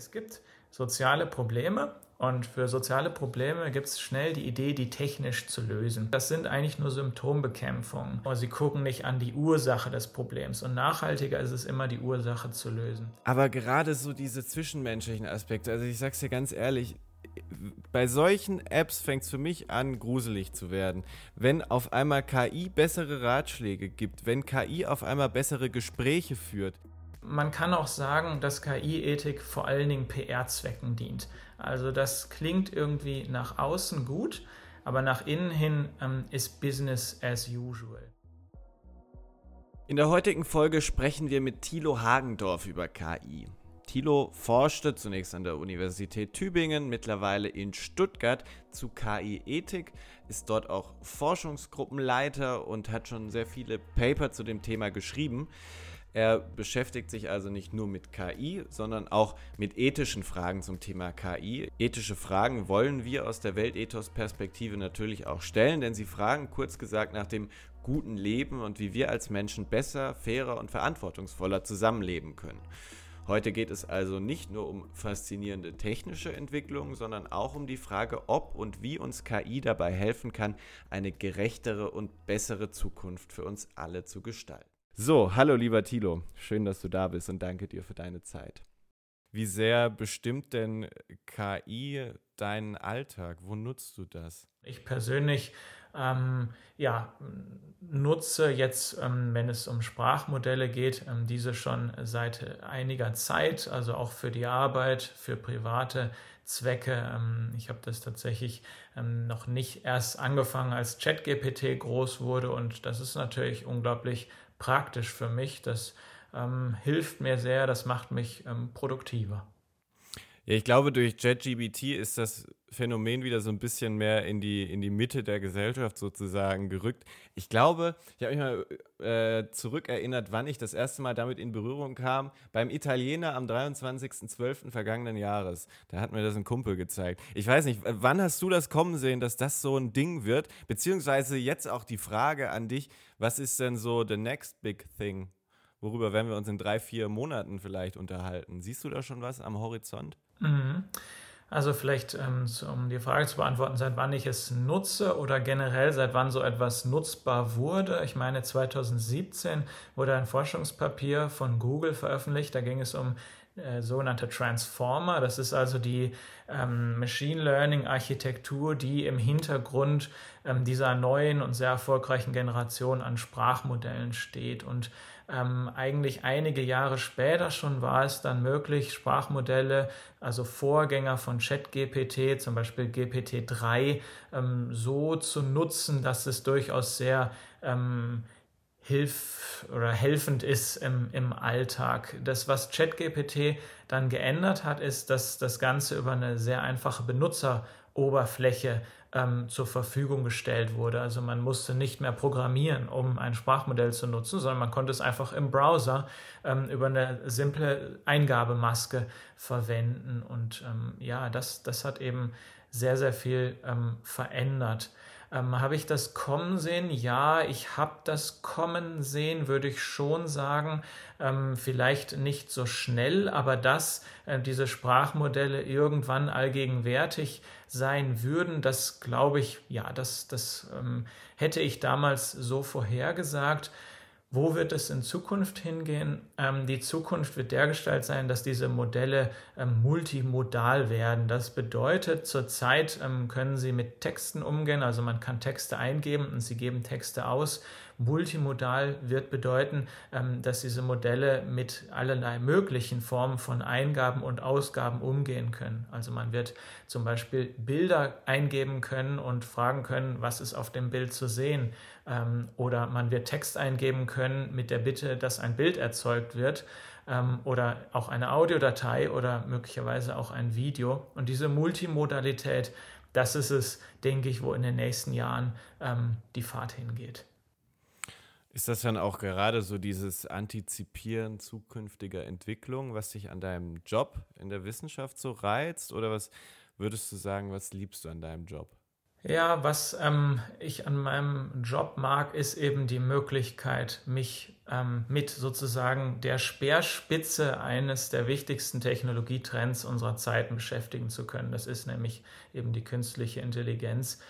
Es gibt soziale Probleme und für soziale Probleme gibt es schnell die Idee, die technisch zu lösen. Das sind eigentlich nur Symptombekämpfungen. Sie gucken nicht an die Ursache des Problems. Und nachhaltiger ist es immer, die Ursache zu lösen. Aber gerade so diese zwischenmenschlichen Aspekte, also ich sag's dir ganz ehrlich, bei solchen Apps fängt es für mich an, gruselig zu werden. Wenn auf einmal KI bessere Ratschläge gibt, wenn KI auf einmal bessere Gespräche führt. Man kann auch sagen, dass KI-Ethik vor allen Dingen PR-Zwecken dient. Also das klingt irgendwie nach außen gut, aber nach innen hin ähm, ist Business as usual. In der heutigen Folge sprechen wir mit Thilo Hagendorf über KI. Thilo forschte zunächst an der Universität Tübingen, mittlerweile in Stuttgart zu KI-Ethik, ist dort auch Forschungsgruppenleiter und hat schon sehr viele Paper zu dem Thema geschrieben. Er beschäftigt sich also nicht nur mit KI, sondern auch mit ethischen Fragen zum Thema KI. Ethische Fragen wollen wir aus der Weltethos-Perspektive natürlich auch stellen, denn sie fragen kurz gesagt nach dem guten Leben und wie wir als Menschen besser, fairer und verantwortungsvoller zusammenleben können. Heute geht es also nicht nur um faszinierende technische Entwicklungen, sondern auch um die Frage, ob und wie uns KI dabei helfen kann, eine gerechtere und bessere Zukunft für uns alle zu gestalten. So, hallo lieber Thilo, schön, dass du da bist und danke dir für deine Zeit. Wie sehr bestimmt denn KI deinen Alltag? Wo nutzt du das? Ich persönlich ähm, ja, nutze jetzt, ähm, wenn es um Sprachmodelle geht, ähm, diese schon seit einiger Zeit, also auch für die Arbeit, für private Zwecke. Ähm, ich habe das tatsächlich ähm, noch nicht erst angefangen, als ChatGPT groß wurde und das ist natürlich unglaublich praktisch für mich. Das ähm, hilft mir sehr, das macht mich produktiver. Ja, ich glaube, durch JetGBT ist das Phänomen wieder so ein bisschen mehr in die, in die Mitte der Gesellschaft sozusagen gerückt. Ich glaube, ich habe mich mal äh, zurückerinnert, wann ich das erste Mal damit in Berührung kam. Beim Italiener am 23.12. vergangenen Jahres. Da hat mir das ein Kumpel gezeigt. Ich weiß nicht, wann hast du das kommen sehen, dass das so ein Ding wird? Beziehungsweise jetzt auch die Frage an dich, was ist denn so the next big thing? Worüber werden wir uns in drei, vier Monaten vielleicht unterhalten? Siehst du da schon was am Horizont? Mhm. Also vielleicht, ähm, um die Frage zu beantworten, seit wann ich es nutze oder generell seit wann so etwas nutzbar wurde. Ich meine, 2017 wurde ein Forschungspapier von Google veröffentlicht. Da ging es um äh, sogenannte Transformer. Das ist also die ähm, Machine Learning Architektur, die im Hintergrund ähm, dieser neuen und sehr erfolgreichen Generation an Sprachmodellen steht. Und ähm, eigentlich einige Jahre später schon war es dann möglich, Sprachmodelle, also Vorgänger von ChatGPT, zum Beispiel GPT-3, ähm, so zu nutzen, dass es durchaus sehr ähm, hilf oder helfend ist im, im Alltag. Das, was ChatGPT dann geändert hat, ist, dass das Ganze über eine sehr einfache Benutzeroberfläche ähm, zur Verfügung gestellt wurde. Also man musste nicht mehr programmieren, um ein Sprachmodell zu nutzen, sondern man konnte es einfach im Browser ähm, über eine simple Eingabemaske verwenden. Und ähm, ja, das, das hat eben sehr, sehr viel ähm, verändert. Ähm, habe ich das kommen sehen? Ja, ich habe das kommen sehen, würde ich schon sagen. Ähm, vielleicht nicht so schnell, aber dass äh, diese Sprachmodelle irgendwann allgegenwärtig sein würden, das glaube ich, ja, das, das ähm, hätte ich damals so vorhergesagt. Wo wird es in Zukunft hingehen? Ähm, die Zukunft wird dergestalt sein, dass diese Modelle ähm, multimodal werden. Das bedeutet, zurzeit ähm, können sie mit Texten umgehen, also man kann Texte eingeben und sie geben Texte aus. Multimodal wird bedeuten, dass diese Modelle mit allerlei möglichen Formen von Eingaben und Ausgaben umgehen können. Also man wird zum Beispiel Bilder eingeben können und fragen können, was ist auf dem Bild zu sehen. Oder man wird Text eingeben können mit der Bitte, dass ein Bild erzeugt wird ähm, oder auch eine Audiodatei oder möglicherweise auch ein Video. Und diese Multimodalität, das ist es, denke ich, wo in den nächsten Jahren die Fahrt hingeht. Ist das dann auch gerade so dieses Antizipieren zukünftiger Entwicklung, was dich an deinem Job in der Wissenschaft so reizt? Oder was würdest du sagen, was liebst du an deinem Job? Ja, was ähm, ich an meinem Job mag, ist eben die Möglichkeit, mich ähm, mit sozusagen der Speerspitze eines der wichtigsten Technologietrends unserer Zeiten beschäftigen zu können. Das ist nämlich eben die künstliche Intelligenz.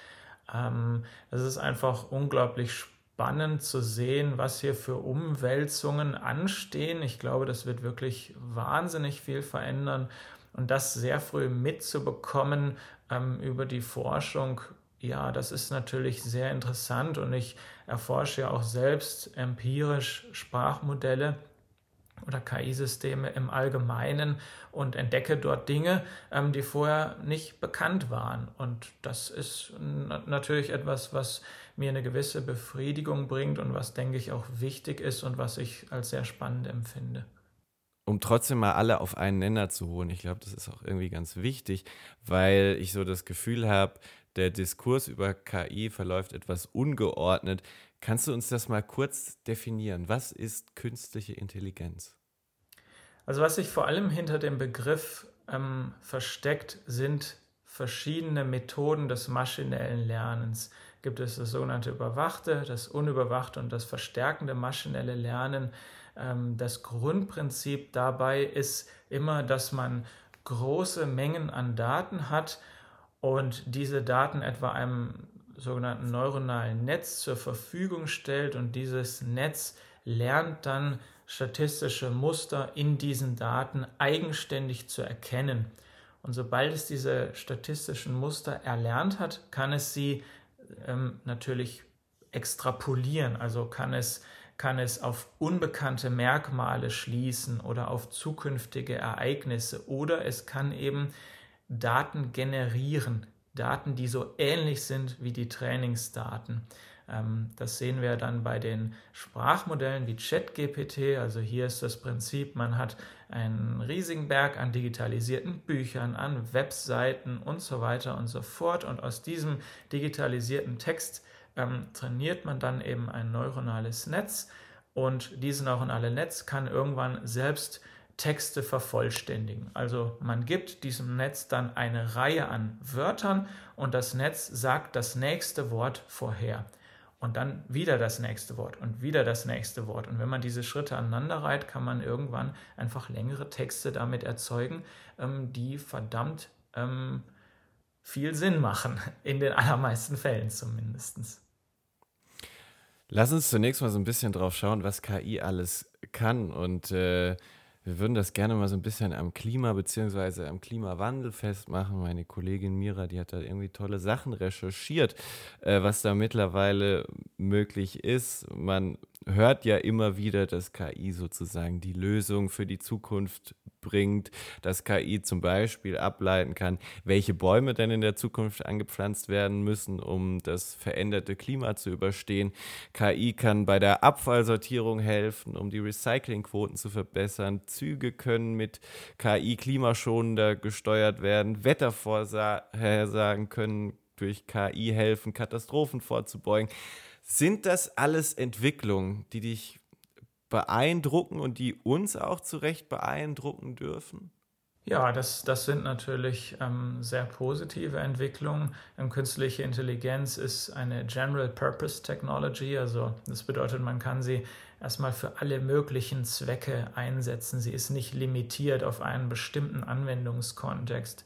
Ähm, es ist einfach unglaublich spannend zu sehen, was hier für Umwälzungen anstehen. Ich glaube, das wird wirklich wahnsinnig viel verändern und das sehr früh mitzubekommen ähm, über die Forschung ja, das ist natürlich sehr interessant und ich erforsche ja auch selbst empirisch Sprachmodelle oder KI-Systeme im Allgemeinen und entdecke dort Dinge, ähm, die vorher nicht bekannt waren. Und das ist natürlich etwas, was mir eine gewisse Befriedigung bringt und was, denke ich, auch wichtig ist und was ich als sehr spannend empfinde um trotzdem mal alle auf einen Nenner zu holen. Ich glaube, das ist auch irgendwie ganz wichtig, weil ich so das Gefühl habe, der Diskurs über KI verläuft etwas ungeordnet. Kannst du uns das mal kurz definieren? Was ist künstliche Intelligenz? Also was sich vor allem hinter dem Begriff ähm, versteckt, sind verschiedene Methoden des maschinellen Lernens. Gibt es das sogenannte überwachte, das unüberwachte und das verstärkende maschinelle Lernen. Ähm, das Grundprinzip dabei ist immer, dass man große Mengen an Daten hat und diese Daten etwa einem sogenannten neuronalen Netz zur Verfügung stellt und dieses Netz lernt dann statistische Muster in diesen Daten eigenständig zu erkennen. Und sobald es diese statistischen Muster erlernt hat, kann es sie ähm, natürlich extrapolieren, also kann es, kann es auf unbekannte Merkmale schließen oder auf zukünftige Ereignisse oder es kann eben Daten generieren, Daten, die so ähnlich sind wie die Trainingsdaten. Ähm, das sehen wir dann bei den Sprachmodellen wie ChatGPT. Also hier ist das Prinzip, man hat einen riesigen Berg an digitalisierten Büchern, an Webseiten und so weiter und so fort. Und aus diesem digitalisierten Text ähm, trainiert man dann eben ein neuronales Netz. Und dieses neuronale Netz kann irgendwann selbst Texte vervollständigen. Also man gibt diesem Netz dann eine Reihe an Wörtern und das Netz sagt das nächste Wort vorher. Und dann wieder das nächste Wort und wieder das nächste Wort. Und wenn man diese Schritte aneinander reiht, kann man irgendwann einfach längere Texte damit erzeugen, ähm, die verdammt ähm, viel Sinn machen, in den allermeisten Fällen zumindest. Lass uns zunächst mal so ein bisschen drauf schauen, was KI alles kann. Und äh, wir würden das gerne mal so ein bisschen am Klima bzw. am Klimawandel festmachen. Meine Kollegin Mira, die hat da irgendwie tolle Sachen recherchiert, äh, was da mittlerweile möglich ist. Man hört ja immer wieder, dass KI sozusagen die Lösung für die Zukunft bringt, dass KI zum Beispiel ableiten kann, welche Bäume denn in der Zukunft angepflanzt werden müssen, um das veränderte Klima zu überstehen. KI kann bei der Abfallsortierung helfen, um die Recyclingquoten zu verbessern. Züge können mit KI klimaschonender gesteuert werden. Wettervorhersagen können durch KI helfen, Katastrophen vorzubeugen. Sind das alles Entwicklungen, die dich beeindrucken und die uns auch zu Recht beeindrucken dürfen? Ja, das, das sind natürlich ähm, sehr positive Entwicklungen. Ähm, künstliche Intelligenz ist eine General Purpose Technology, also das bedeutet, man kann sie erstmal für alle möglichen Zwecke einsetzen. Sie ist nicht limitiert auf einen bestimmten Anwendungskontext.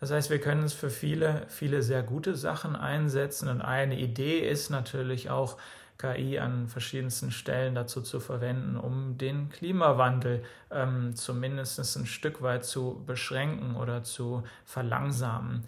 Das heißt, wir können es für viele, viele sehr gute Sachen einsetzen. Und eine Idee ist natürlich auch, KI an verschiedensten Stellen dazu zu verwenden, um den Klimawandel ähm, zumindest ein Stück weit zu beschränken oder zu verlangsamen.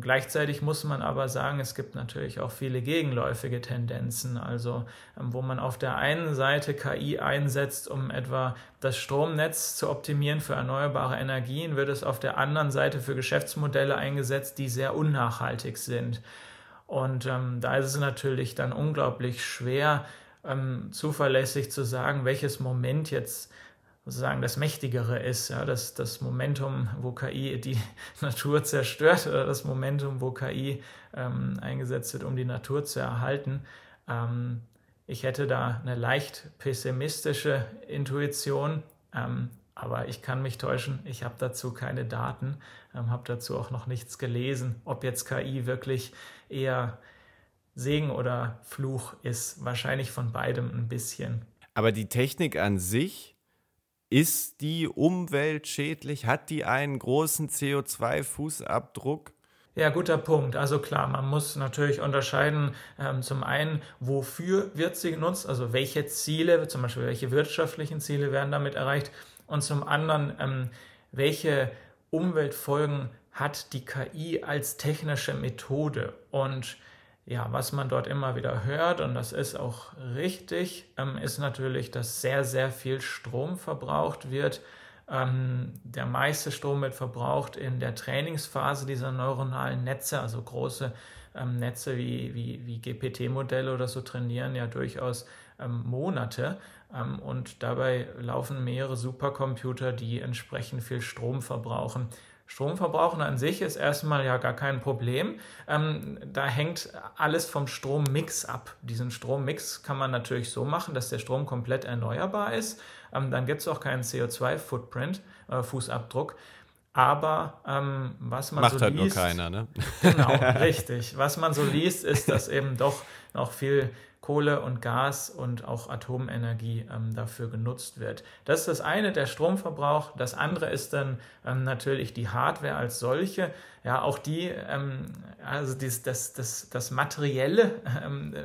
Gleichzeitig muss man aber sagen, es gibt natürlich auch viele gegenläufige Tendenzen, also ähm, wo man auf der einen Seite KI einsetzt, um etwa das Stromnetz zu optimieren für erneuerbare Energien, wird es auf der anderen Seite für Geschäftsmodelle eingesetzt, die sehr unnachhaltig sind. Und ähm, da ist es natürlich dann unglaublich schwer, ähm, zuverlässig zu sagen, welches Moment jetzt sozusagen das Mächtigere ist, ja, das, das Momentum, wo KI die Natur zerstört oder das Momentum, wo KI ähm, eingesetzt wird, um die Natur zu erhalten. Ähm, ich hätte da eine leicht pessimistische Intuition, ähm, Aber ich kann mich täuschen, ich habe dazu keine Daten, ähm, habe dazu auch noch nichts gelesen, ob jetzt KI wirklich eher Segen oder Fluch ist. Wahrscheinlich von beidem ein bisschen. Aber die Technik an sich, ist die umweltschädlich? Hat die einen großen CO2-Fußabdruck? Ja, guter Punkt. Also klar, man muss natürlich unterscheiden, ähm, zum einen, wofür wird sie genutzt, also welche Ziele, zum Beispiel welche wirtschaftlichen Ziele werden damit erreicht und zum anderen, ähm, welche Umweltfolgen hat die KI als technische Methode und ja, was man dort immer wieder hört, und das ist auch richtig, ähm, ist natürlich, dass sehr, sehr viel Strom verbraucht wird. Ähm, der meiste Strom wird verbraucht in der Trainingsphase dieser neuronalen Netze, also große ähm, Netze wie, wie, wie GPT-Modelle oder so trainieren ja durchaus ähm, Monate. Ähm, und dabei laufen mehrere Supercomputer, die entsprechend viel Strom verbrauchen. Stromverbrauchen an sich ist erstmal ja gar kein Problem. Ähm, da hängt alles vom Strommix ab. Diesen Strommix kann man natürlich so machen, dass der Strom komplett erneuerbar ist. Ähm, dann gibt es auch keinen CO2-Footprint, äh, Fußabdruck. Aber ähm, was man Macht so halt liest, nur keiner, ne? Genau, richtig. Was man so liest, ist, dass eben doch noch viel Kohle und Gas und auch Atomenergie ähm, dafür genutzt wird. Das ist das eine, der Stromverbrauch. Das andere ist dann ähm, natürlich die Hardware als solche. Ja, auch die, ähm, also dies, das, das, das Materielle ähm,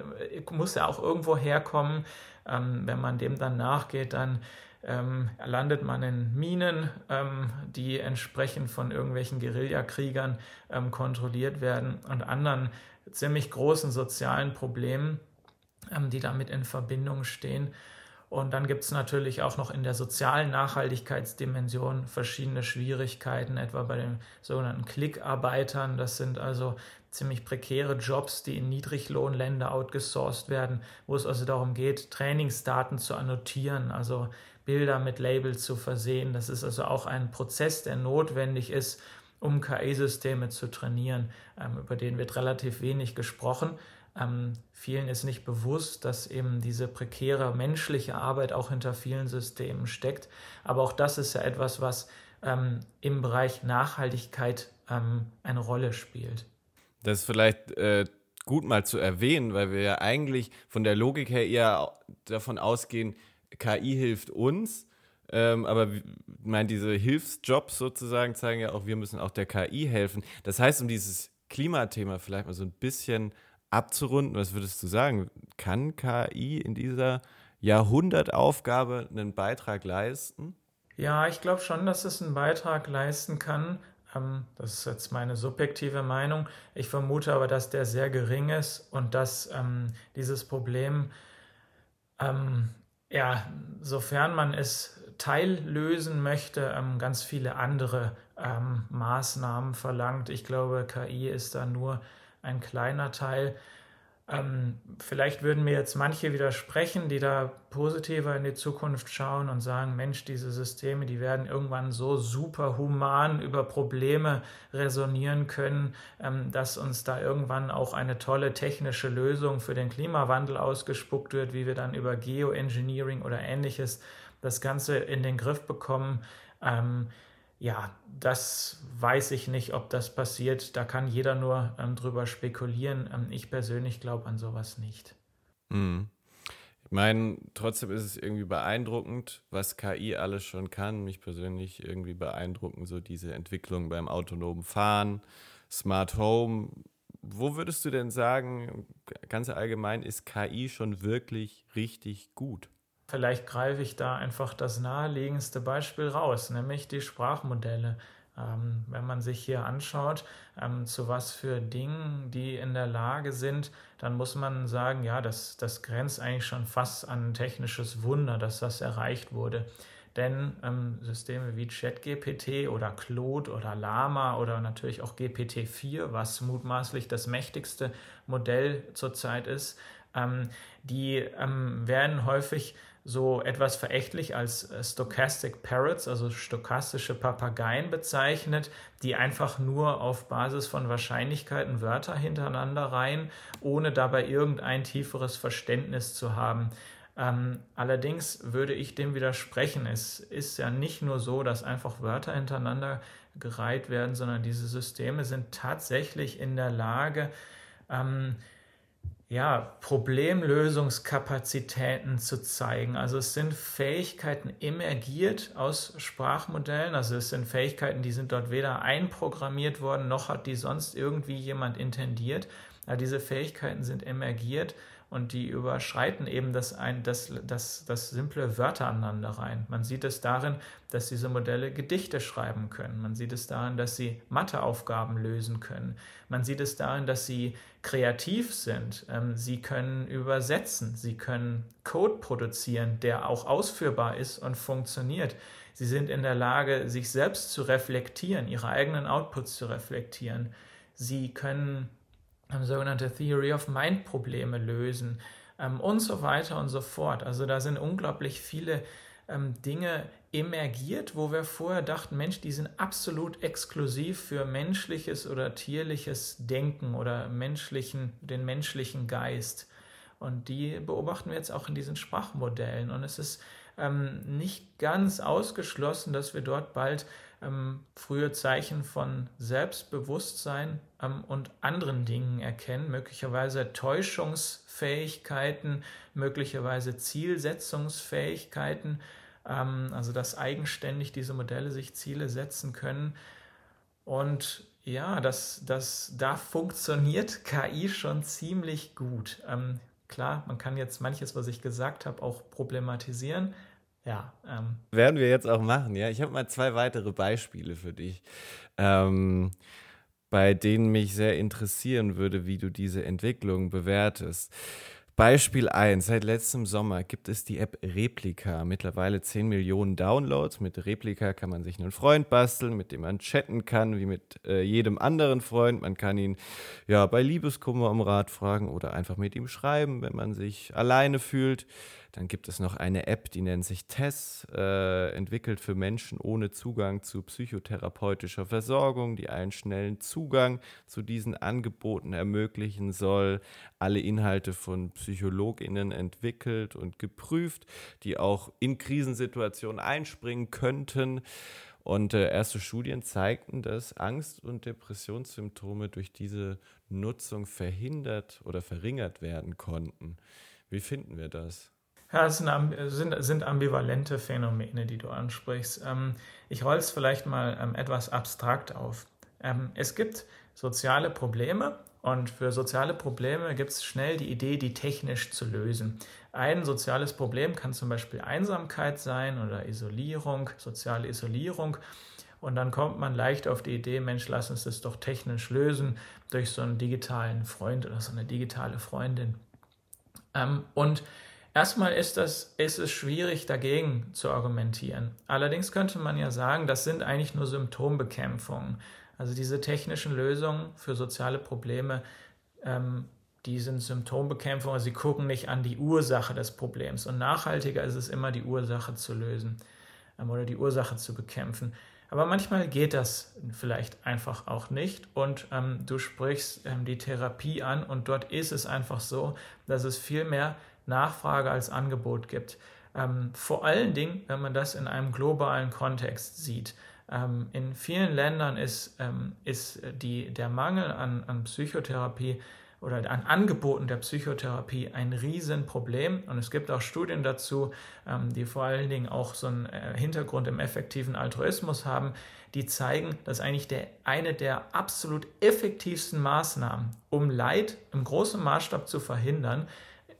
muss ja auch irgendwo herkommen. Ähm, wenn man dem dann nachgeht, dann ähm, landet man in Minen, ähm, die entsprechend von irgendwelchen Guerillakriegern ähm, kontrolliert werden und anderen ziemlich großen sozialen Problemen. Ähm, die damit in Verbindung stehen. Und dann gibt es natürlich auch noch in der sozialen Nachhaltigkeitsdimension verschiedene Schwierigkeiten, etwa bei den sogenannten Klickarbeitern. Das sind also ziemlich prekäre Jobs, die in Niedriglohnländer outgesourced werden, wo es also darum geht, Trainingsdaten zu annotieren, also Bilder mit Labels zu versehen. Das ist also auch ein Prozess, der notwendig ist, um KI-Systeme zu trainieren. Ähm, über den wird relativ wenig gesprochen. Ähm, vielen ist nicht bewusst, dass eben diese prekäre menschliche Arbeit auch hinter vielen Systemen steckt. Aber auch das ist ja etwas, was ähm, im Bereich Nachhaltigkeit ähm, eine Rolle spielt. Das ist vielleicht äh, gut mal zu erwähnen, weil wir ja eigentlich von der Logik her eher davon ausgehen, KI hilft uns. Ähm, aber ich meine, diese Hilfsjobs sozusagen zeigen ja auch, wir müssen auch der KI helfen. Das heißt, um dieses Klimathema vielleicht mal so ein bisschen abzurunden, was würdest du sagen? Kann KI in dieser Jahrhundertaufgabe einen Beitrag leisten? Ja, ich glaube schon, dass es einen Beitrag leisten kann. Ähm, das ist jetzt meine subjektive Meinung. Ich vermute aber, dass der sehr gering ist und dass ähm, dieses Problem, ähm, ja, sofern man es teillösen möchte, ähm, ganz viele andere ähm, Maßnahmen verlangt. Ich glaube, KI ist da nur ein kleiner Teil. Ähm, vielleicht würden mir jetzt manche widersprechen, die da positiver in die Zukunft schauen und sagen, Mensch, diese Systeme, die werden irgendwann so super human über Probleme resonieren können, ähm, dass uns da irgendwann auch eine tolle technische Lösung für den Klimawandel ausgespuckt wird, wie wir dann über Geoengineering oder ähnliches das Ganze in den Griff bekommen. Ähm, ja, das weiß ich nicht, ob das passiert. Da kann jeder nur ähm, drüber spekulieren. Ähm, ich persönlich glaube an sowas nicht. Mhm. Ich meine, trotzdem ist es irgendwie beeindruckend, was KI alles schon kann. Mich persönlich irgendwie beeindrucken so diese Entwicklung beim autonomen Fahren, Smart Home. Wo würdest du denn sagen, ganz allgemein, ist KI schon wirklich richtig gut? Vielleicht greife ich da einfach das naheliegendste Beispiel raus, nämlich die Sprachmodelle. Ähm, wenn man sich hier anschaut, ähm, zu was für Dingen die in der Lage sind, dann muss man sagen, ja, das, das grenzt eigentlich schon fast an ein technisches Wunder, dass das erreicht wurde. Denn ähm, Systeme wie ChatGPT oder Claude oder Lama oder natürlich auch GPT-4, was mutmaßlich das mächtigste Modell zurzeit ist, ähm, die ähm, werden häufig so etwas verächtlich als äh, Stochastic Parrots, also stochastische Papageien bezeichnet, die einfach nur auf Basis von Wahrscheinlichkeiten Wörter hintereinander reihen, ohne dabei irgendein tieferes Verständnis zu haben. Ähm, allerdings würde ich dem widersprechen. Es ist ja nicht nur so, dass einfach Wörter hintereinander gereiht werden, sondern diese Systeme sind tatsächlich in der Lage, ähm, ja, Problemlösungskapazitäten zu zeigen. Also es sind Fähigkeiten emergiert aus Sprachmodellen. Also es sind Fähigkeiten, die sind dort weder einprogrammiert worden, noch hat die sonst irgendwie jemand intendiert. Aber diese Fähigkeiten sind emergiert und die überschreiten eben das, ein, das, das, das simple Wörter aneinander rein. Man sieht es darin, dass diese Modelle Gedichte schreiben können. Man sieht es darin, dass sie Matheaufgaben lösen können. Man sieht es darin, dass sie kreativ sind. Ähm, sie können übersetzen. Sie können Code produzieren, der auch ausführbar ist und funktioniert. Sie sind in der Lage, sich selbst zu reflektieren, ihre eigenen Outputs zu reflektieren. Sie können sogenannte Theory of Mind Probleme lösen ähm, und so weiter und so fort. Also da sind unglaublich viele ähm, Dinge emergiert, wo wir vorher dachten, Mensch, die sind absolut exklusiv für menschliches oder tierliches Denken oder menschlichen, den menschlichen Geist. Und die beobachten wir jetzt auch in diesen Sprachmodellen. Und es ist ähm, nicht ganz ausgeschlossen, dass wir dort bald ähm, frühe Zeichen von Selbstbewusstsein ähm, und anderen Dingen erkennen, möglicherweise Täuschungsfähigkeiten, möglicherweise Zielsetzungsfähigkeiten, ähm, also dass eigenständig diese Modelle sich Ziele setzen können. Und ja, das, das, da funktioniert KI schon ziemlich gut. Ähm, klar, man kann jetzt manches, was ich gesagt habe, auch problematisieren, ja. Ähm. Werden wir jetzt auch machen, ja. Ich habe mal zwei weitere Beispiele für dich, ähm, bei denen mich sehr interessieren würde, wie du diese Entwicklung bewertest. Beispiel 1. Seit letztem Sommer gibt es die App Replika. Mittlerweile 10 Millionen Downloads. Mit Replika kann man sich einen Freund basteln, mit dem man chatten kann, wie mit äh, jedem anderen Freund. Man kann ihn ja bei Liebeskummer um Rat fragen oder einfach mit ihm schreiben, wenn man sich alleine fühlt. Dann gibt es noch eine App, die nennt sich TESS, äh, entwickelt für Menschen ohne Zugang zu psychotherapeutischer Versorgung, die einen schnellen Zugang zu diesen Angeboten ermöglichen soll. Alle Inhalte von PsychologInnen entwickelt und geprüft, die auch in Krisensituationen einspringen könnten. Und äh, erste Studien zeigten, dass Angst- und Depressionssymptome durch diese Nutzung verhindert oder verringert werden konnten. Wie finden wir das? Ja, es sind, sind, ambivalente Phänomene, die du ansprichst. Ähm, ich roll es vielleicht mal ähm, etwas abstrakt auf. Ähm, es gibt soziale Probleme und für soziale Probleme gibt es schnell die Idee, die technisch zu lösen. Ein soziales Problem kann zum Beispiel Einsamkeit sein oder Isolierung, soziale Isolierung. Und dann kommt man leicht auf die Idee, Mensch, lass uns das doch technisch lösen durch so einen digitalen Freund oder so eine digitale Freundin. und Erstmal ist, das, ist es schwierig, dagegen zu argumentieren. Allerdings könnte man ja sagen, das sind eigentlich nur Symptombekämpfungen. Also diese technischen Lösungen für soziale Probleme, ähm, die sind Symptombekämpfung, sie gucken nicht an die Ursache des Problems. Und nachhaltiger ist es immer, die Ursache zu lösen ähm, oder die Ursache zu bekämpfen. Aber manchmal geht das vielleicht einfach auch nicht. Und ähm, du sprichst ähm, die Therapie an und dort ist es einfach so, dass es viel mehr Nachfrage als Angebot gibt. Ähm, vor allen Dingen, wenn man das in einem globalen Kontext sieht. Ähm, in vielen Ländern ist, ähm, ist die, der Mangel an, an Psychotherapie oder an Angeboten der Psychotherapie ein Riesenproblem. Und es gibt auch Studien dazu, ähm, die vor allen Dingen auch so einen äh, Hintergrund im effektiven Altruismus haben, die zeigen, dass eigentlich der, eine der absolut effektivsten Maßnahmen, um Leid im großen Maßstab zu verhindern,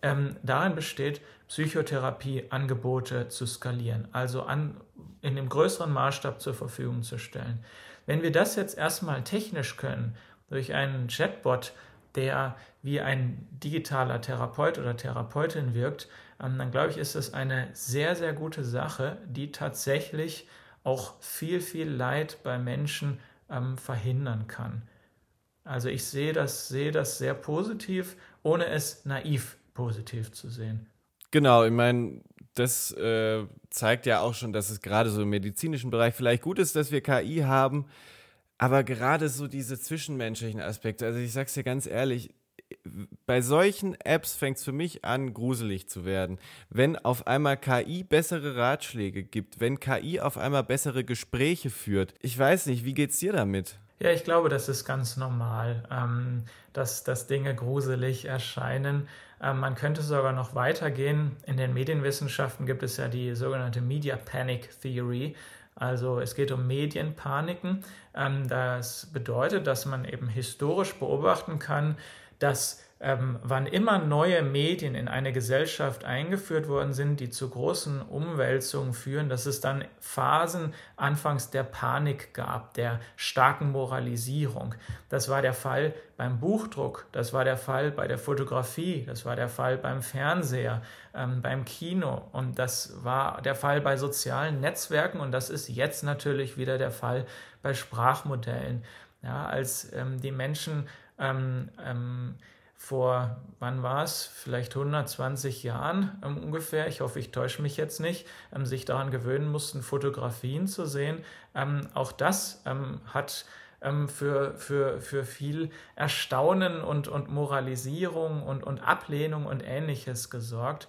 ähm, darin besteht, Psychotherapieangebote zu skalieren, also an, in dem größeren Maßstab zur Verfügung zu stellen. Wenn wir das jetzt erstmal technisch können, durch einen Chatbot, der wie ein digitaler Therapeut oder Therapeutin wirkt, ähm, dann glaube ich, ist es eine sehr, sehr gute Sache, die tatsächlich auch viel, viel Leid bei Menschen ähm, verhindern kann. Also ich sehe das, sehe das sehr positiv, ohne es naiv positiv zu sehen. Genau, ich meine, das äh, zeigt ja auch schon, dass es gerade so im medizinischen Bereich vielleicht gut ist, dass wir KI haben, aber gerade so diese zwischenmenschlichen Aspekte, also ich sag's dir ganz ehrlich, bei solchen Apps fängt es für mich an, gruselig zu werden. Wenn auf einmal KI bessere Ratschläge gibt, wenn KI auf einmal bessere Gespräche führt. Ich weiß nicht, wie geht's dir damit? Ja, ich glaube, das ist ganz normal, ähm, dass, dass Dinge gruselig erscheinen. Ähm, man könnte sogar noch weitergehen. In den Medienwissenschaften gibt es ja die sogenannte Media Panic Theory. Also es geht um Medienpaniken. Ähm, das bedeutet, dass man eben historisch beobachten kann, dass ähm, wann immer neue Medien in eine Gesellschaft eingeführt worden sind, die zu großen Umwälzungen führen, dass es dann Phasen anfangs der Panik gab, der starken Moralisierung. Das war der Fall beim Buchdruck, das war der Fall bei der Fotografie, das war der Fall beim Fernseher, ähm, beim Kino und das war der Fall bei sozialen Netzwerken und das ist jetzt natürlich wieder der Fall bei Sprachmodellen. Ja, als ähm, die Menschen ähm, ähm, vor, wann war es, vielleicht 120 Jahren ähm, ungefähr, ich hoffe, ich täusche mich jetzt nicht, ähm, sich daran gewöhnen mussten, Fotografien zu sehen. Ähm, auch das ähm, hat ähm, für, für, für viel Erstaunen und, und Moralisierung und, und Ablehnung und ähnliches gesorgt.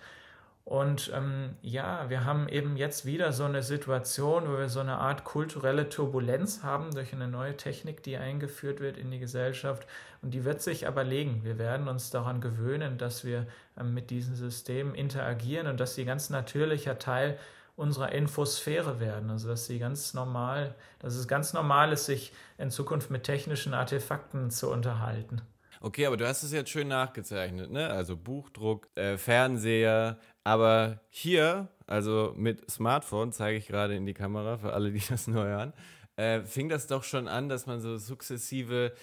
Und ähm, ja, wir haben eben jetzt wieder so eine Situation, wo wir so eine Art kulturelle Turbulenz haben durch eine neue Technik, die eingeführt wird in die Gesellschaft. Und die wird sich aber legen. Wir werden uns daran gewöhnen, dass wir ähm, mit diesen Systemen interagieren und dass sie ganz natürlicher Teil unserer Infosphäre werden. Also dass sie ganz normal, dass es ganz normal ist, sich in Zukunft mit technischen Artefakten zu unterhalten. Okay, aber du hast es jetzt schön nachgezeichnet, ne? Also Buchdruck, äh, Fernseher, aber hier, also mit Smartphone, zeige ich gerade in die Kamera für alle, die das nur hören, äh, fing das doch schon an, dass man so sukzessive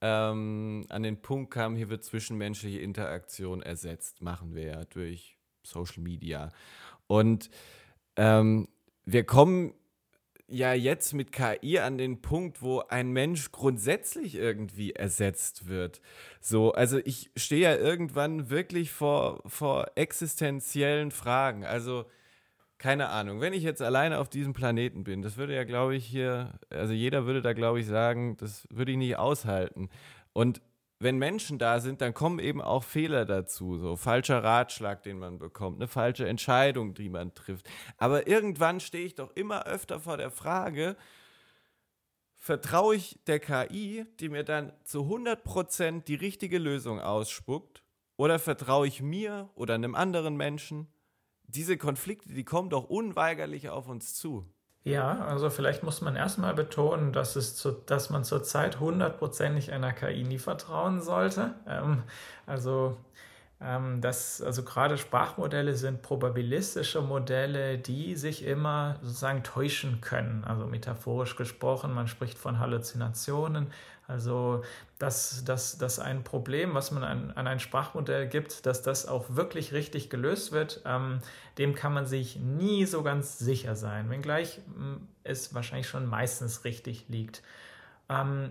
ähm, an den Punkt kam, hier wird zwischenmenschliche Interaktion ersetzt, machen wir ja durch Social Media. Und ähm, wir kommen ja jetzt mit KI an den Punkt, wo ein Mensch grundsätzlich irgendwie ersetzt wird. So, also ich stehe ja irgendwann wirklich vor, vor existenziellen Fragen. Also, keine Ahnung, wenn ich jetzt alleine auf diesem Planeten bin, das würde ja, glaube ich, hier, also jeder würde da, glaube ich, sagen, das würde ich nicht aushalten. Und wenn Menschen da sind, dann kommen eben auch Fehler dazu, so falscher Ratschlag, den man bekommt, eine falsche Entscheidung, die man trifft. Aber irgendwann stehe ich doch immer öfter vor der Frage, vertraue ich der KI, die mir dann zu 100% die richtige Lösung ausspuckt, oder vertraue ich mir oder einem anderen Menschen? Diese Konflikte, die kommen doch unweigerlich auf uns zu. Ja, also vielleicht muss man erstmal betonen, dass, es zu, dass man zurzeit hundertprozentig einer KI nie vertrauen sollte. Ähm, also ähm, das, also gerade Sprachmodelle sind probabilistische Modelle, die sich immer sozusagen täuschen können. Also metaphorisch gesprochen, man spricht von Halluzinationen. Also dass, dass, dass ein Problem, was man an, an ein Sprachmodell gibt, dass das auch wirklich richtig gelöst wird, ähm, dem kann man sich nie so ganz sicher sein, wenngleich ähm, es wahrscheinlich schon meistens richtig liegt. Ähm,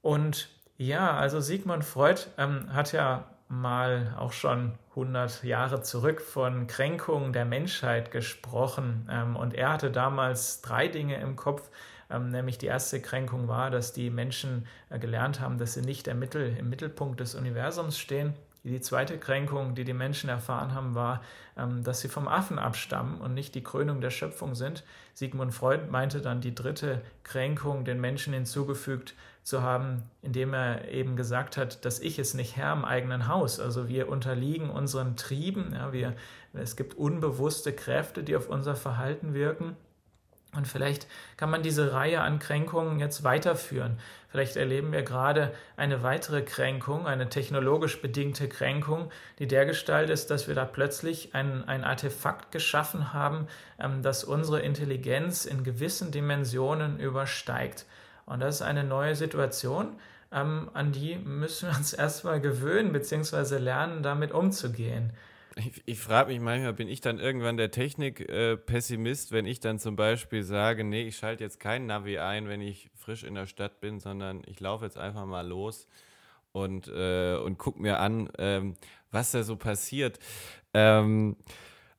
und ja, also Sigmund Freud ähm, hat ja mal auch schon 100 Jahre zurück von Kränkungen der Menschheit gesprochen. Ähm, und er hatte damals drei Dinge im Kopf. Ähm, nämlich die erste Kränkung war, dass die Menschen äh, gelernt haben, dass sie nicht Mittel, im Mittelpunkt des Universums stehen. Die zweite Kränkung, die die Menschen erfahren haben, war, ähm, dass sie vom Affen abstammen und nicht die Krönung der Schöpfung sind. Sigmund Freud meinte dann die dritte Kränkung den Menschen hinzugefügt zu haben, indem er eben gesagt hat, dass ich es nicht Herr im eigenen Haus. Also wir unterliegen unseren Trieben. Ja, wir, es gibt unbewusste Kräfte, die auf unser Verhalten wirken. Und vielleicht kann man diese Reihe an Kränkungen jetzt weiterführen. Vielleicht erleben wir gerade eine weitere Kränkung, eine technologisch bedingte Kränkung, die dergestalt ist, dass wir da plötzlich ein, ein Artefakt geschaffen haben, ähm, das unsere Intelligenz in gewissen Dimensionen übersteigt. Und das ist eine neue Situation, ähm, an die müssen wir uns erstmal gewöhnen bzw. lernen, damit umzugehen. Ich, ich frage mich manchmal, bin ich dann irgendwann der Technik-Pessimist, wenn ich dann zum Beispiel sage, nee, ich schalte jetzt kein Navi ein, wenn ich frisch in der Stadt bin, sondern ich laufe jetzt einfach mal los und, äh, und gucke mir an, ähm, was da so passiert. Ähm,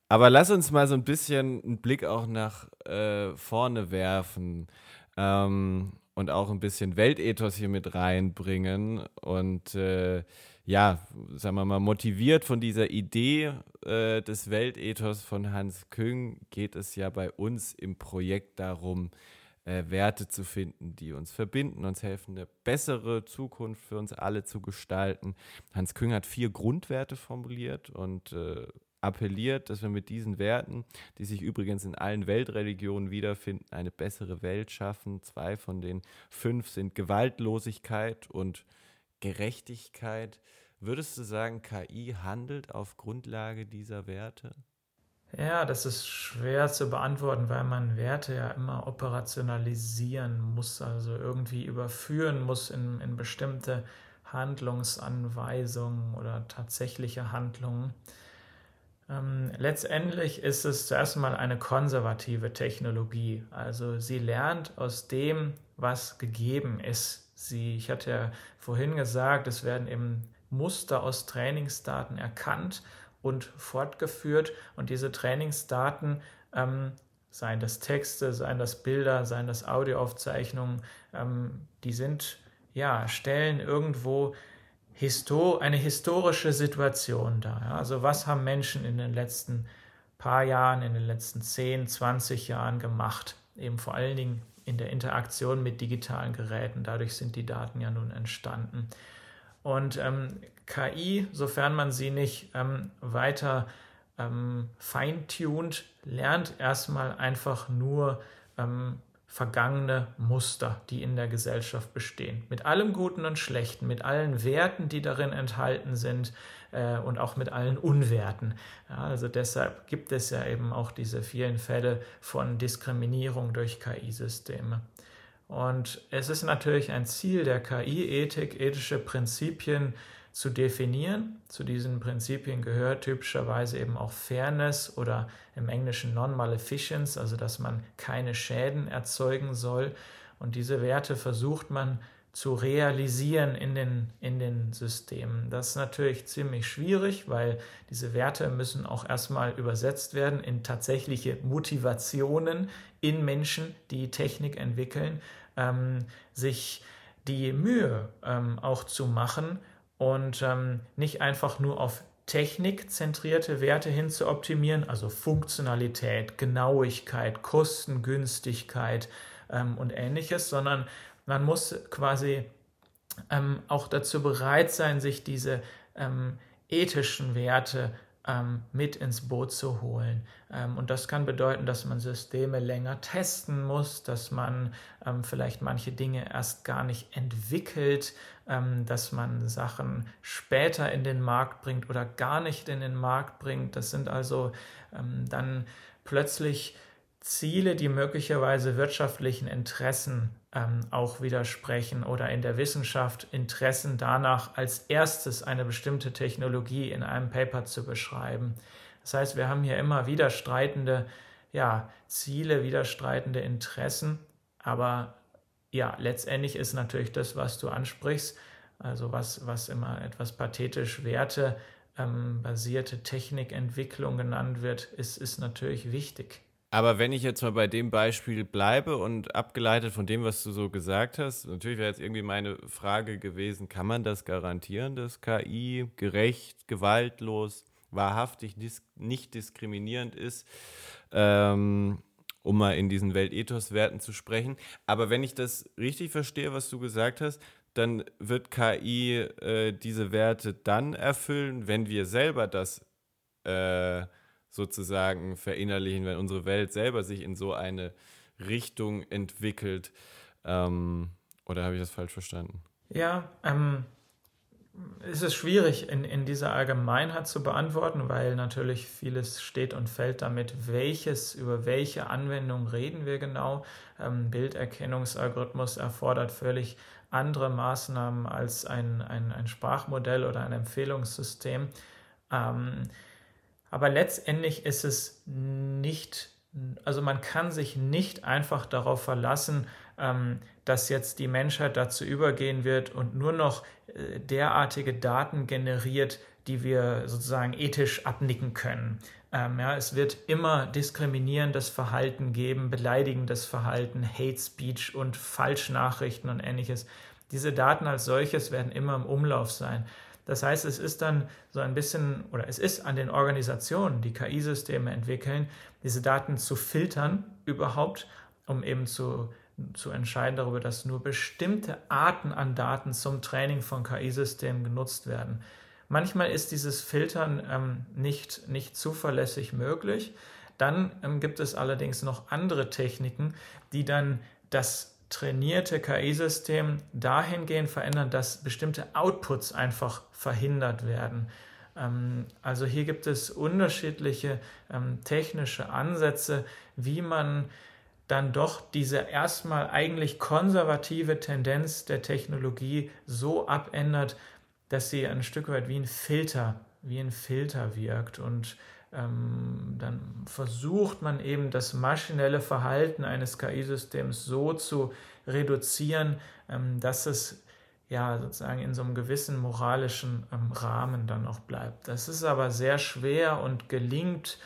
aber lass uns mal so ein bisschen einen Blick auch nach äh, vorne werfen. Ähm, und auch ein bisschen Weltethos hier mit reinbringen. Und äh, ja, sagen wir mal, motiviert von dieser Idee äh, des Weltethos von Hans Küng geht es ja bei uns im Projekt darum, äh, Werte zu finden, die uns verbinden, uns helfen, eine bessere Zukunft für uns alle zu gestalten. Hans Küng hat vier Grundwerte formuliert und äh, appelliert, dass wir mit diesen Werten, die sich übrigens in allen Weltreligionen wiederfinden, eine bessere Welt schaffen. Zwei von den fünf sind Gewaltlosigkeit und Gerechtigkeit. Würdest du sagen, KI handelt auf Grundlage dieser Werte? Ja, das ist schwer zu beantworten, weil man Werte ja immer operationalisieren muss, also irgendwie überführen muss in, in bestimmte Handlungsanweisungen oder tatsächliche Handlungen. Ähm, letztendlich ist es zuerst mal eine konservative Technologie. Also sie lernt aus dem, was gegeben ist. Sie, ich hatte ja vorhin gesagt, es werden eben Muster aus Trainingsdaten erkannt und fortgeführt. Und diese Trainingsdaten, ähm, seien das Texte, seien das Bilder, seien das Audioaufzeichnungen, ähm, die sind, ja, stellen irgendwo Histor eine historische Situation dar. Ja? Also was haben Menschen in den letzten paar Jahren, in den letzten 10, 20 Jahren gemacht? Eben vor allen Dingen in der Interaktion mit digitalen Geräten. Dadurch sind die Daten ja nun entstanden. Und ähm, KI, sofern man sie nicht ähm, weiter ähm, feintuned, lernt erstmal einfach nur ähm, vergangene Muster, die in der Gesellschaft bestehen. Mit allem Guten und Schlechten, mit allen Werten, die darin enthalten sind äh, und auch mit allen Unwerten. Ja, also deshalb gibt es ja eben auch diese vielen Fälle von Diskriminierung durch KI-Systeme. Und es ist natürlich ein Ziel der KI-Ethik, ethische Prinzipien zu definieren. Zu diesen Prinzipien gehört typischerweise eben auch Fairness oder im Englischen Non-Maleficence, also dass man keine Schäden erzeugen soll. Und diese Werte versucht man zu realisieren in den, in den Systemen. Das ist natürlich ziemlich schwierig, weil diese Werte müssen auch erstmal übersetzt werden in tatsächliche Motivationen in Menschen, die Technik entwickeln, ähm, sich die Mühe ähm, auch zu machen, und ähm, nicht einfach nur auf technikzentrierte Werte hin zu optimieren, also Funktionalität, Genauigkeit, Kostengünstigkeit ähm, und ähnliches, sondern man muss quasi ähm, auch dazu bereit sein, sich diese ähm, ethischen Werte mit ins Boot zu holen. Ähm, und das kann bedeuten, dass man Systeme länger testen muss, dass man ähm, vielleicht manche Dinge erst gar nicht entwickelt, ähm, dass man Sachen später in den Markt bringt oder gar nicht in den Markt bringt. Das sind also ähm, dann plötzlich Ziele, die möglicherweise wirtschaftlichen Interessen ähm, auch widersprechen oder in der Wissenschaft Interessen danach, als erstes eine bestimmte Technologie in einem Paper zu beschreiben. Das heißt, wir haben hier immer widerstreitende ja, Ziele, widerstreitende Interessen, aber ja, letztendlich ist natürlich das, was du ansprichst, also was, was immer etwas pathetisch Werte ähm, basierte Technikentwicklung genannt wird, ist, ist natürlich wichtig. Aber wenn ich jetzt mal bei dem Beispiel bleibe und abgeleitet von dem, was du so gesagt hast, natürlich wäre jetzt irgendwie meine Frage gewesen, kann man das garantieren, dass KI gerecht, gewaltlos, wahrhaftig nicht diskriminierend ist, ähm, um mal in diesen Weltethos-Werten zu sprechen. Aber wenn ich das richtig verstehe, was du gesagt hast, dann wird KI äh, diese Werte dann erfüllen, wenn wir selber das äh, sozusagen verinnerlichen, wenn unsere Welt selber sich in so eine Richtung entwickelt. Ähm, oder habe ich das falsch verstanden? Ja, ähm, es ist schwierig in, in dieser Allgemeinheit zu beantworten, weil natürlich vieles steht und fällt damit, welches, über welche Anwendung reden wir genau. Ähm, Bilderkennungsalgorithmus erfordert völlig andere Maßnahmen als ein, ein, ein Sprachmodell oder ein Empfehlungssystem. Ähm, aber letztendlich ist es nicht, also man kann sich nicht einfach darauf verlassen, ähm, dass jetzt die Menschheit dazu übergehen wird und nur noch äh, derartige Daten generiert, die wir sozusagen ethisch abnicken können. Ähm, ja, es wird immer diskriminierendes Verhalten geben, beleidigendes Verhalten, Hate Speech und Falschnachrichten und ähnliches. Diese Daten als solches werden immer im Umlauf sein. Das heißt, es ist dann so ein bisschen, oder es ist an den Organisationen, die KI-Systeme entwickeln, diese Daten zu filtern überhaupt, um eben zu, zu entscheiden darüber, dass nur bestimmte Arten an Daten zum Training von KI-Systemen genutzt werden. Manchmal ist dieses Filtern ähm, nicht, nicht zuverlässig möglich. Dann ähm, gibt es allerdings noch andere Techniken, die dann das trainierte KI-System dahingehend verändern, dass bestimmte Outputs einfach verhindert werden. Ähm, also hier gibt es unterschiedliche ähm, technische Ansätze, wie man dann doch diese erstmal eigentlich konservative Tendenz der Technologie so abändert, dass sie ein Stück weit wie ein Filter, wie ein Filter wirkt und ähm, dann versucht man eben das maschinelle Verhalten eines KI-Systems so zu reduzieren, ähm, dass es ja sozusagen in so einem gewissen moralischen ähm, Rahmen dann auch bleibt. Das ist aber sehr schwer und gelingt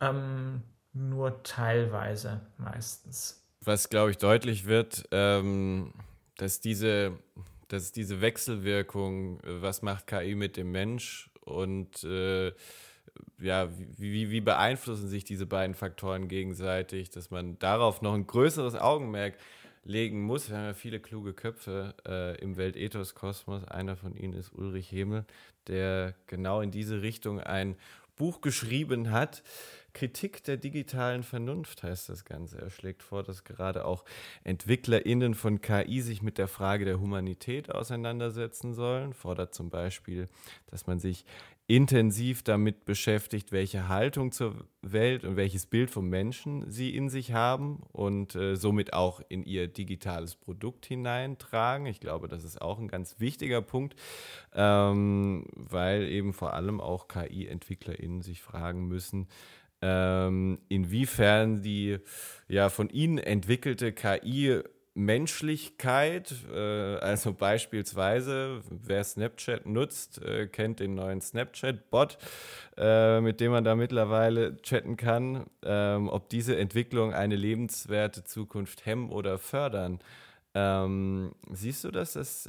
ähm, nur teilweise meistens. Was, glaube ich, deutlich wird, ähm, dass diese dass diese Wechselwirkung, äh, was macht KI mit dem Mensch und äh, ja, wie, wie beeinflussen sich diese beiden Faktoren gegenseitig, dass man darauf noch ein größeres Augenmerk legen muss. Wir haben ja viele kluge Köpfe äh, im Weltethos-Kosmos. Einer von ihnen ist Ulrich Hemel, der genau in diese Richtung ein Buch geschrieben hat. Kritik der digitalen Vernunft heißt das Ganze. Er schlägt vor, dass gerade auch EntwicklerInnen von KI sich mit der Frage der Humanität auseinandersetzen sollen. Fordert zum Beispiel, dass man sich intensiv damit beschäftigt, welche Haltung zur Welt und welches Bild vom Menschen sie in sich haben und äh, somit auch in ihr digitales Produkt hineintragen. Ich glaube, das ist auch ein ganz wichtiger Punkt, ähm, weil eben vor allem auch KI-EntwicklerInnen sich fragen müssen, ähm, inwiefern die ja von ihnen entwickelte KI Menschlichkeit, äh, also beispielsweise, wer Snapchat nutzt, äh, kennt den neuen Snapchat-Bot, äh, mit dem man da mittlerweile chatten kann, ähm, ob diese Entwicklung eine lebenswerte Zukunft hemmen oder fördern. Ähm, siehst du, dass das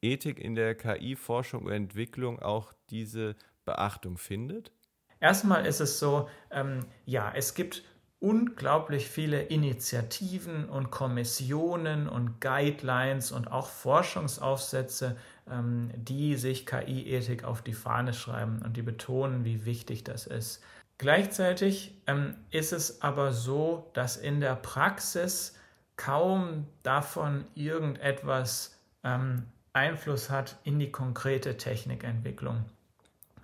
Ethik in der KI-Forschung und Entwicklung auch diese Beachtung findet? Erstmal ist es so, ähm, ja, es gibt unglaublich viele Initiativen und Kommissionen und Guidelines und auch Forschungsaufsätze, ähm, die sich KI-Ethik auf die Fahne schreiben und die betonen, wie wichtig das ist. Gleichzeitig ähm, ist es aber so, dass in der Praxis kaum davon irgendetwas ähm, Einfluss hat in die konkrete Technikentwicklung.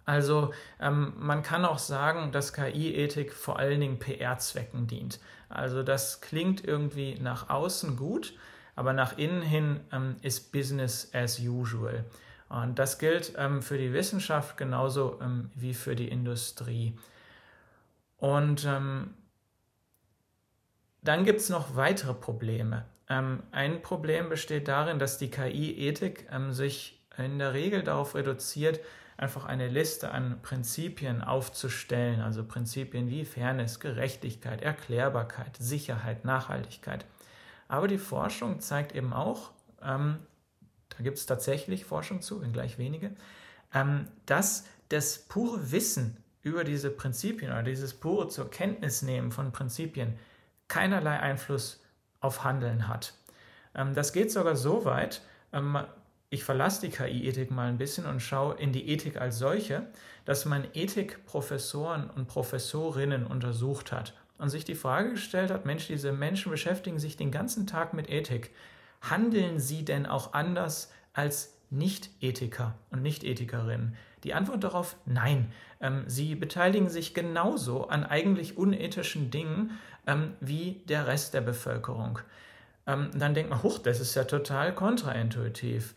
Also ähm, man kann auch sagen, dass KI-Ethik vor allen Dingen PR-Zwecken dient. Also das klingt irgendwie nach außen gut, aber nach innen hin ähm, ist Business as usual. Und das gilt ähm, für die Wissenschaft genauso ähm, wie für die Industrie. Und ähm, dann gibt es noch weitere Probleme. Ähm, ein Problem besteht darin, dass die KI-Ethik sich in der Regel darauf reduziert, einfach eine Liste an Prinzipien aufzustellen, also Prinzipien wie Fairness, Gerechtigkeit, Erklärbarkeit, Sicherheit, Nachhaltigkeit. Aber die Forschung zeigt eben auch, ähm, da gibt es tatsächlich Forschung zu, in gleich wenige, ähm, dass das pure Wissen über diese Prinzipien oder dieses pure zur Kenntnis nehmen von Prinzipien keinerlei Einfluss auf Handeln hat. Ähm, das geht sogar so weit, ähm, ich verlasse die KI-Ethik mal ein bisschen und schaue in die Ethik als solche, dass man Ethikprofessoren und Professorinnen untersucht hat und sich die Frage gestellt hat, Mensch, diese Menschen beschäftigen sich den ganzen Tag mit Ethik. Handeln sie denn auch anders als Nicht-Ethiker und Nicht-Ethikerinnen? Die Antwort darauf, nein. Ähm, sie beteiligen sich genauso an eigentlich unethischen Dingen ähm, wie der Rest der Bevölkerung. Ähm, dann denkt man, huch, das ist ja total kontraintuitiv.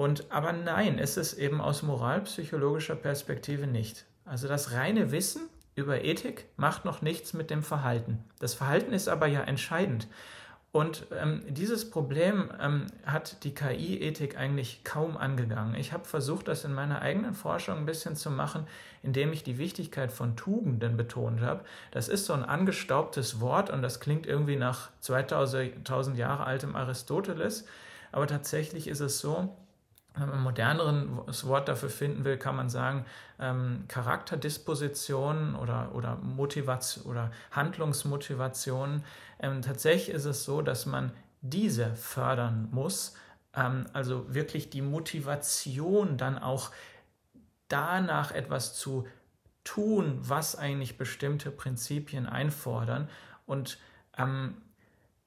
Und aber nein, ist es eben aus moralpsychologischer Perspektive nicht. Also das reine Wissen über Ethik macht noch nichts mit dem Verhalten. Das Verhalten ist aber ja entscheidend. Und ähm, dieses Problem ähm, hat die KI-Ethik eigentlich kaum angegangen. Ich habe versucht, das in meiner eigenen Forschung ein bisschen zu machen, indem ich die Wichtigkeit von Tugenden betont habe. Das ist so ein angestaubtes Wort und das klingt irgendwie nach 2000 Jahre altem Aristoteles. Aber tatsächlich ist es so, ein moderneres Wort dafür finden will, kann man sagen, ähm, Charakterdispositionen oder, oder, Motivation, oder Handlungsmotivationen. Ähm, tatsächlich ist es so, dass man diese fördern muss, ähm, also wirklich die Motivation dann auch danach etwas zu tun, was eigentlich bestimmte Prinzipien einfordern. Und ähm,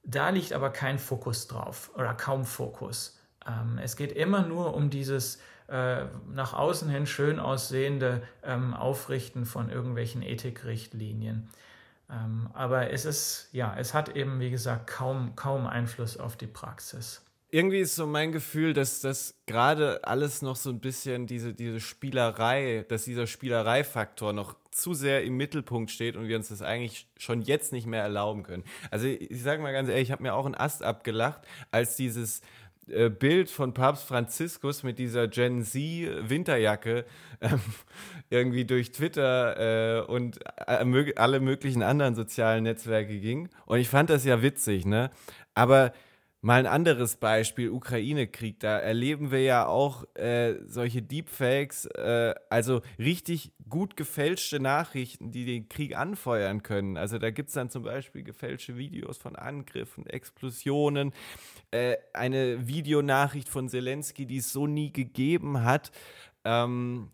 da liegt aber kein Fokus drauf oder kaum Fokus. Ähm, es geht immer nur um dieses äh, nach außen hin schön aussehende ähm, Aufrichten von irgendwelchen Ethikrichtlinien. Ähm, aber es ist, ja, es hat eben, wie gesagt, kaum, kaum Einfluss auf die Praxis irgendwie ist so mein Gefühl, dass das gerade alles noch so ein bisschen diese, diese Spielerei, dass dieser Spielereifaktor noch zu sehr im Mittelpunkt steht und wir uns das eigentlich schon jetzt nicht mehr erlauben können. Also ich, ich sage mal ganz ehrlich, ich habe mir auch einen Ast abgelacht, als dieses äh, Bild von Papst Franziskus mit dieser Gen Z Winterjacke ähm, irgendwie durch Twitter äh, und alle möglichen anderen sozialen Netzwerke ging. Und ich fand das ja witzig, ne? Aber Mal ein anderes Beispiel, Ukraine-Krieg, da erleben wir ja auch äh, solche Deepfakes, äh, also richtig gut gefälschte Nachrichten, die den Krieg anfeuern können. Also da gibt es dann zum Beispiel gefälschte Videos von Angriffen, Explosionen, äh, eine Videonachricht von Zelensky, die es so nie gegeben hat. Ähm,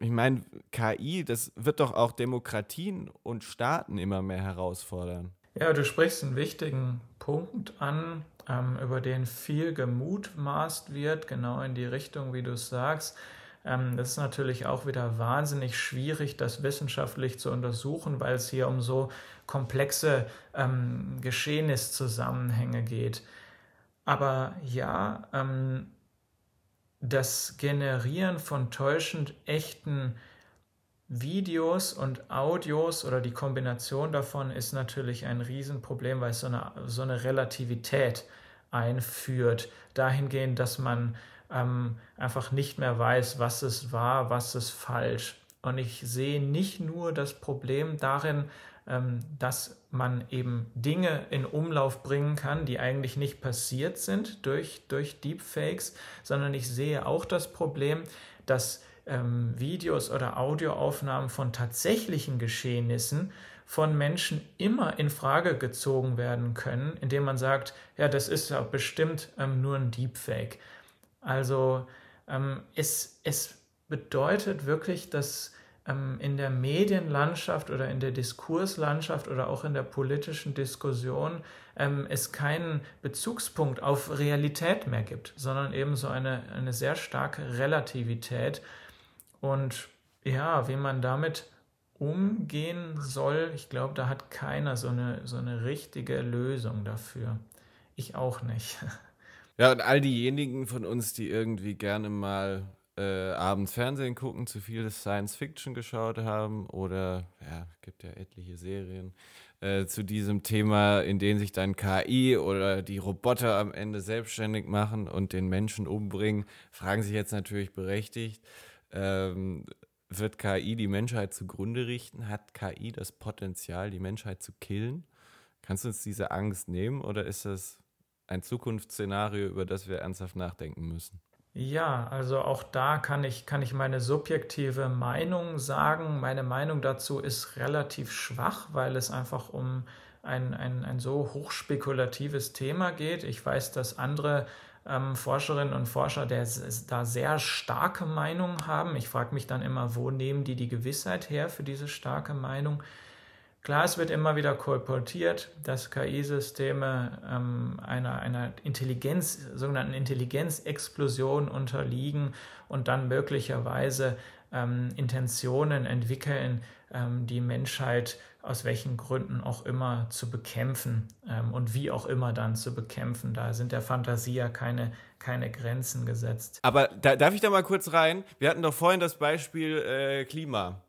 ich meine, KI, das wird doch auch Demokratien und Staaten immer mehr herausfordern. Ja, du sprichst einen wichtigen Punkt an, ähm, über den viel gemutmaßt wird, genau in die Richtung, wie du es sagst. Ähm, das ist natürlich auch wieder wahnsinnig schwierig, das wissenschaftlich zu untersuchen, weil es hier um so komplexe ähm, Geschehniszusammenhänge geht. Aber ja, ähm, das Generieren von täuschend echten Videos und Audios oder die Kombination davon ist natürlich ein Riesenproblem, weil es so eine, so eine Relativität einführt, dahingehend, dass man ähm, einfach nicht mehr weiß, was es war, was ist falsch. Und ich sehe nicht nur das Problem darin, ähm, dass man eben Dinge in Umlauf bringen kann, die eigentlich nicht passiert sind durch, durch Deepfakes, sondern ich sehe auch das Problem, dass ähm, Videos oder Audioaufnahmen von tatsächlichen Geschehnissen von Menschen immer in Frage gezogen werden können, indem man sagt, ja, das ist ja bestimmt ähm, nur ein Deepfake. Also ähm, es, es bedeutet wirklich, dass ähm, in der Medienlandschaft oder in der Diskurslandschaft oder auch in der politischen Diskussion ähm, es keinen Bezugspunkt auf Realität mehr gibt, sondern eben so eine, eine sehr starke Relativität. Und ja, wie man damit umgehen soll, ich glaube, da hat keiner so eine, so eine richtige Lösung dafür. Ich auch nicht. Ja, und all diejenigen von uns, die irgendwie gerne mal äh, abends Fernsehen gucken, zu viel Science Fiction geschaut haben oder, ja, gibt ja etliche Serien äh, zu diesem Thema, in denen sich dann KI oder die Roboter am Ende selbstständig machen und den Menschen umbringen, fragen sich jetzt natürlich berechtigt, ähm, wird KI die Menschheit zugrunde richten? Hat KI das Potenzial, die Menschheit zu killen? Kannst du uns diese Angst nehmen oder ist das ein Zukunftsszenario, über das wir ernsthaft nachdenken müssen? Ja, also auch da kann ich, kann ich meine subjektive Meinung sagen. Meine Meinung dazu ist relativ schwach, weil es einfach um ein, ein, ein so hochspekulatives Thema geht. Ich weiß, dass andere ähm, Forscherinnen und Forscher der, da sehr starke Meinungen haben. Ich frage mich dann immer, wo nehmen die die Gewissheit her für diese starke Meinung? Klar, es wird immer wieder kolportiert, dass KI-Systeme ähm, einer, einer Intelligenz, sogenannten Intelligenzexplosion unterliegen und dann möglicherweise ähm, Intentionen entwickeln, ähm, die Menschheit aus welchen Gründen auch immer zu bekämpfen ähm, und wie auch immer dann zu bekämpfen. Da sind der Fantasie ja keine, keine Grenzen gesetzt. Aber da, darf ich da mal kurz rein? Wir hatten doch vorhin das Beispiel äh, Klima.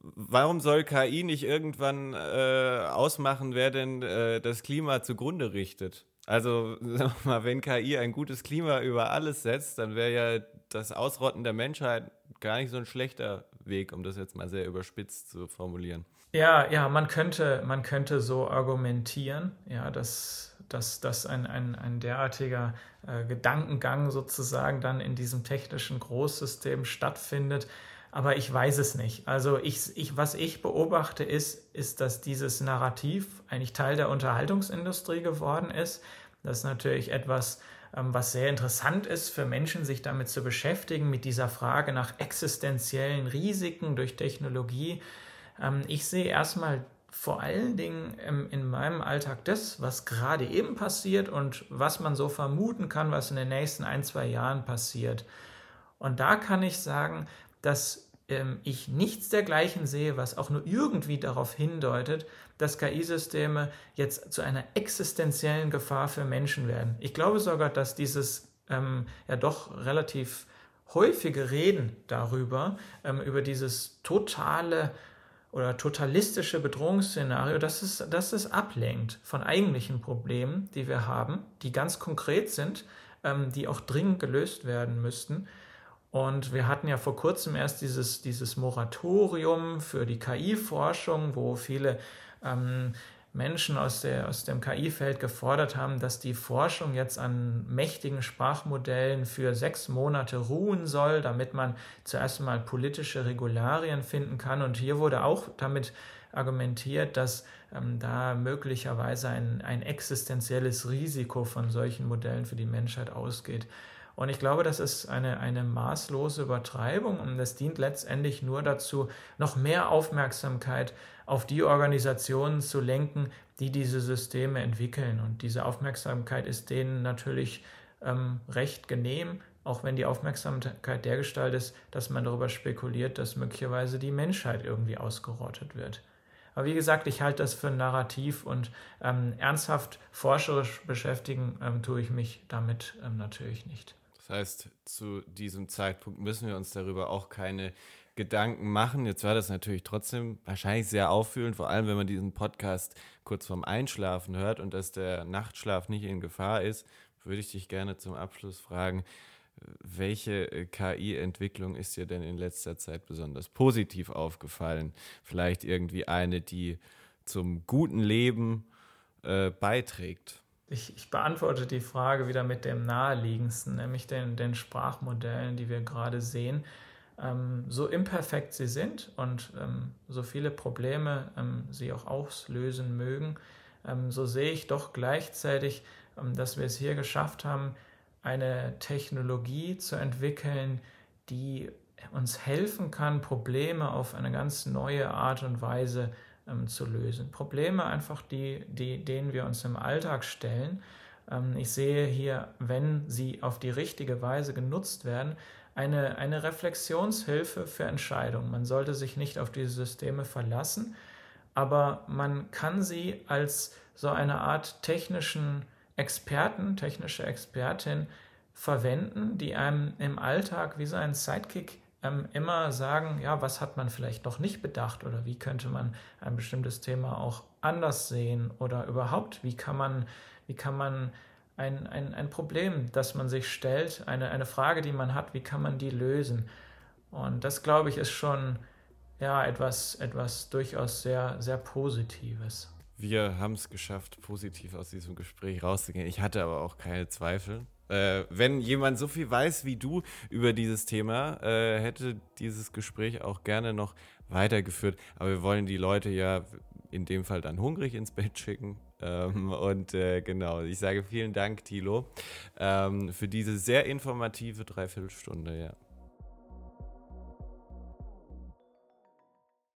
warum soll KI nicht irgendwann äh, ausmachen, wer denn äh, das Klima zugrunde richtet? Also, mal, wenn KI ein gutes Klima über alles setzt, dann wäre ja das Ausrotten der Menschheit gar nicht so ein schlechter Weg, um das jetzt mal sehr überspitzt zu formulieren. Ja, ja, man könnte, man könnte so argumentieren, ja, dass, dass, dass ein, ein, ein derartiger äh, Gedankengang sozusagen dann in diesem technischen Großsystem stattfindet. Aber ich weiß es nicht. Also ich, ich, was ich beobachte ist, ist, dass dieses Narrativ eigentlich Teil der Unterhaltungsindustrie geworden ist. Das ist natürlich etwas, was sehr interessant ist für Menschen, sich damit zu beschäftigen, mit dieser Frage nach existenziellen Risiken durch Technologie. Ähm, ich sehe erstmal vor allen Dingen in meinem Alltag das, was gerade eben passiert und was man so vermuten kann, was in den nächsten ein, zwei Jahren passiert. Und da kann ich sagen, dass ähm, ich nichts dergleichen sehe, was auch nur irgendwie darauf hindeutet, dass KI-Systeme jetzt zu einer existenziellen Gefahr für Menschen werden. Ich glaube sogar, dass dieses ähm, ja doch relativ häufige Reden darüber, ähm, über dieses totale oder totalistische Bedrohungsszenario, dass es, dass es ablenkt von eigentlichen Problemen, die wir haben, die ganz konkret sind, ähm, die auch dringend gelöst werden müssten. Und wir hatten ja vor kurzem erst dieses, dieses Moratorium für die KI-Forschung, wo viele ähm, Menschen aus, der, aus dem KI-Feld gefordert haben, dass die Forschung jetzt an mächtigen Sprachmodellen für sechs Monate ruhen soll, damit man zuerst mal politische Regularien finden kann. Und hier wurde auch damit argumentiert, dass ähm, da möglicherweise ein, ein existenzielles Risiko von solchen Modellen für die Menschheit ausgeht. Und ich glaube, das ist eine, eine maßlose Übertreibung und das dient letztendlich nur dazu, noch mehr Aufmerksamkeit auf die Organisationen zu lenken, die diese Systeme entwickeln. Und diese Aufmerksamkeit ist denen natürlich ähm, recht genehm, auch wenn die Aufmerksamkeit dergestalt ist, dass man darüber spekuliert, dass möglicherweise die Menschheit irgendwie ausgerottet wird. Aber wie gesagt, ich halte das für ein Narrativ und ähm, ernsthaft forscherisch beschäftigen ähm, tue ich mich damit ähm, natürlich nicht. Das heißt, zu diesem Zeitpunkt müssen wir uns darüber auch keine Gedanken machen. Jetzt war das natürlich trotzdem wahrscheinlich sehr auffühlend, vor allem wenn man diesen Podcast kurz vorm Einschlafen hört und dass der Nachtschlaf nicht in Gefahr ist, würde ich dich gerne zum Abschluss fragen, welche äh, KI-Entwicklung ist dir denn in letzter Zeit besonders positiv aufgefallen? Vielleicht irgendwie eine, die zum guten Leben äh, beiträgt? Ich, ich, beantworte die Frage wieder mit dem naheliegendsten, nämlich den, den Sprachmodellen, die wir gerade sehen. Ähm, so imperfekt sie sind und ähm, so viele Probleme ähm, sie auch auslösen mögen, ähm, so sehe ich doch gleichzeitig, ähm, dass wir es hier geschafft haben, eine Technologie zu entwickeln, die uns helfen kann, Probleme auf eine ganz neue Art und Weise zu ähm, zu lösen. Probleme einfach, die, die, denen wir uns im Alltag stellen. Ähm, ich sehe hier, wenn sie auf die richtige Weise genutzt werden, eine, eine Reflexionshilfe für Entscheidungen. Man sollte sich nicht auf diese Systeme verlassen, aber man kann sie als so eine Art technischen Experten, technische Expertin verwenden, die einem im Alltag wie so ein Sidekick ähm, immer sagen, ja, was hat man vielleicht noch nicht bedacht oder wie könnte man ein bestimmtes Thema auch anders sehen oder überhaupt, wie kann man, wie kann man ein, ein, ein Problem, das man sich stellt, eine, eine Frage, die man hat, wie kann man die lösen? Und das, glaube ich, ist schon ja, etwas, etwas durchaus sehr, sehr Positives. Wir haben es geschafft, positiv aus diesem Gespräch rauszugehen. Ich hatte aber auch keine Zweifel. Äh, wenn jemand so viel weiß wie du über dieses Thema, äh, hätte dieses Gespräch auch gerne noch weitergeführt. Aber wir wollen die Leute ja in dem Fall dann hungrig ins Bett schicken. Ähm, und äh, genau, ich sage vielen Dank, Thilo, ähm, für diese sehr informative Dreiviertelstunde. Ja.